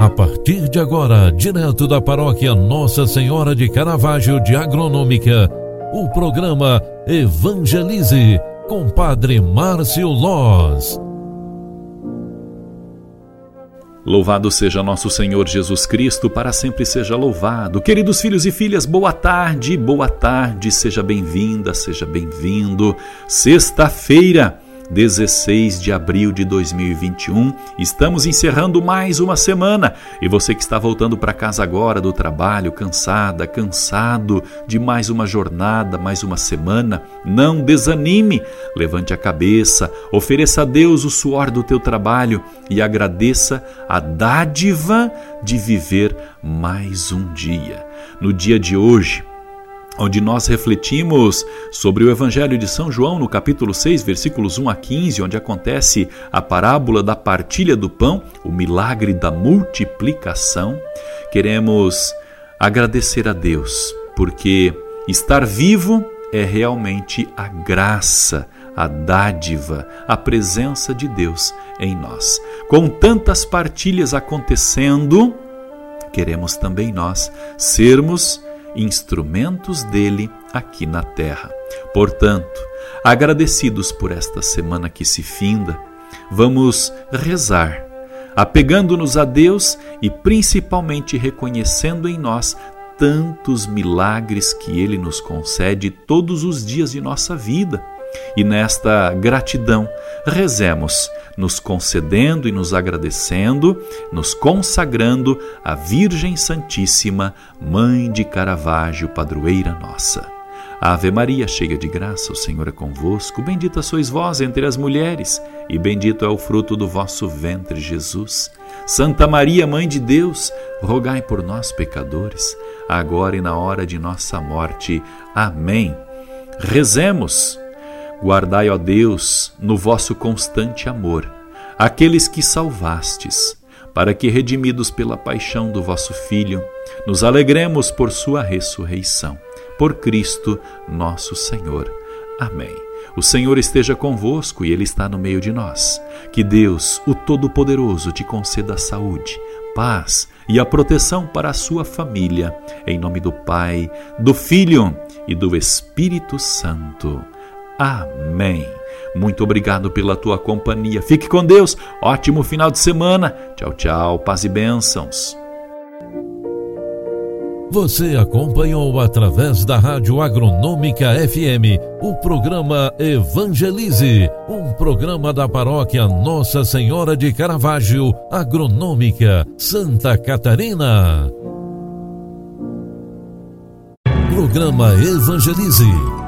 A partir de agora, direto da paróquia Nossa Senhora de Caravaggio de Agronômica, o programa Evangelize com Padre Márcio Loz. Louvado seja nosso Senhor Jesus Cristo, para sempre seja louvado. Queridos filhos e filhas, boa tarde, boa tarde, seja bem-vinda, seja bem-vindo. Sexta-feira 16 de abril de 2021. Estamos encerrando mais uma semana e você que está voltando para casa agora do trabalho, cansada, cansado de mais uma jornada, mais uma semana, não desanime. Levante a cabeça, ofereça a Deus o suor do teu trabalho e agradeça a dádiva de viver mais um dia. No dia de hoje, onde nós refletimos sobre o Evangelho de São João, no capítulo 6, versículos 1 a 15, onde acontece a parábola da partilha do pão, o milagre da multiplicação. Queremos agradecer a Deus, porque estar vivo é realmente a graça, a dádiva, a presença de Deus em nós. Com tantas partilhas acontecendo, queremos também nós sermos instrumentos dele aqui na terra. Portanto, agradecidos por esta semana que se finda, vamos rezar, apegando-nos a Deus e principalmente reconhecendo em nós tantos milagres que Ele nos concede todos os dias de nossa vida. E nesta gratidão, rezemos, nos concedendo e nos agradecendo, nos consagrando à Virgem Santíssima, Mãe de Caravaggio, padroeira nossa. Ave Maria, cheia de graça, o Senhor é convosco. Bendita sois vós entre as mulheres, e bendito é o fruto do vosso ventre, Jesus. Santa Maria, Mãe de Deus, rogai por nós, pecadores, agora e na hora de nossa morte. Amém. Rezemos. Guardai, ó Deus, no vosso constante amor, aqueles que salvastes, para que, redimidos pela paixão do vosso Filho, nos alegremos por sua ressurreição. Por Cristo nosso Senhor. Amém. O Senhor esteja convosco e Ele está no meio de nós. Que Deus, o Todo-Poderoso, te conceda saúde, paz e a proteção para a sua família. Em nome do Pai, do Filho e do Espírito Santo. Amém. Muito obrigado pela tua companhia. Fique com Deus. Ótimo final de semana. Tchau, tchau. Paz e bênçãos. Você acompanhou através da Rádio Agronômica FM o programa Evangelize, um programa da paróquia Nossa Senhora de Caravaggio, Agronômica, Santa Catarina. Programa Evangelize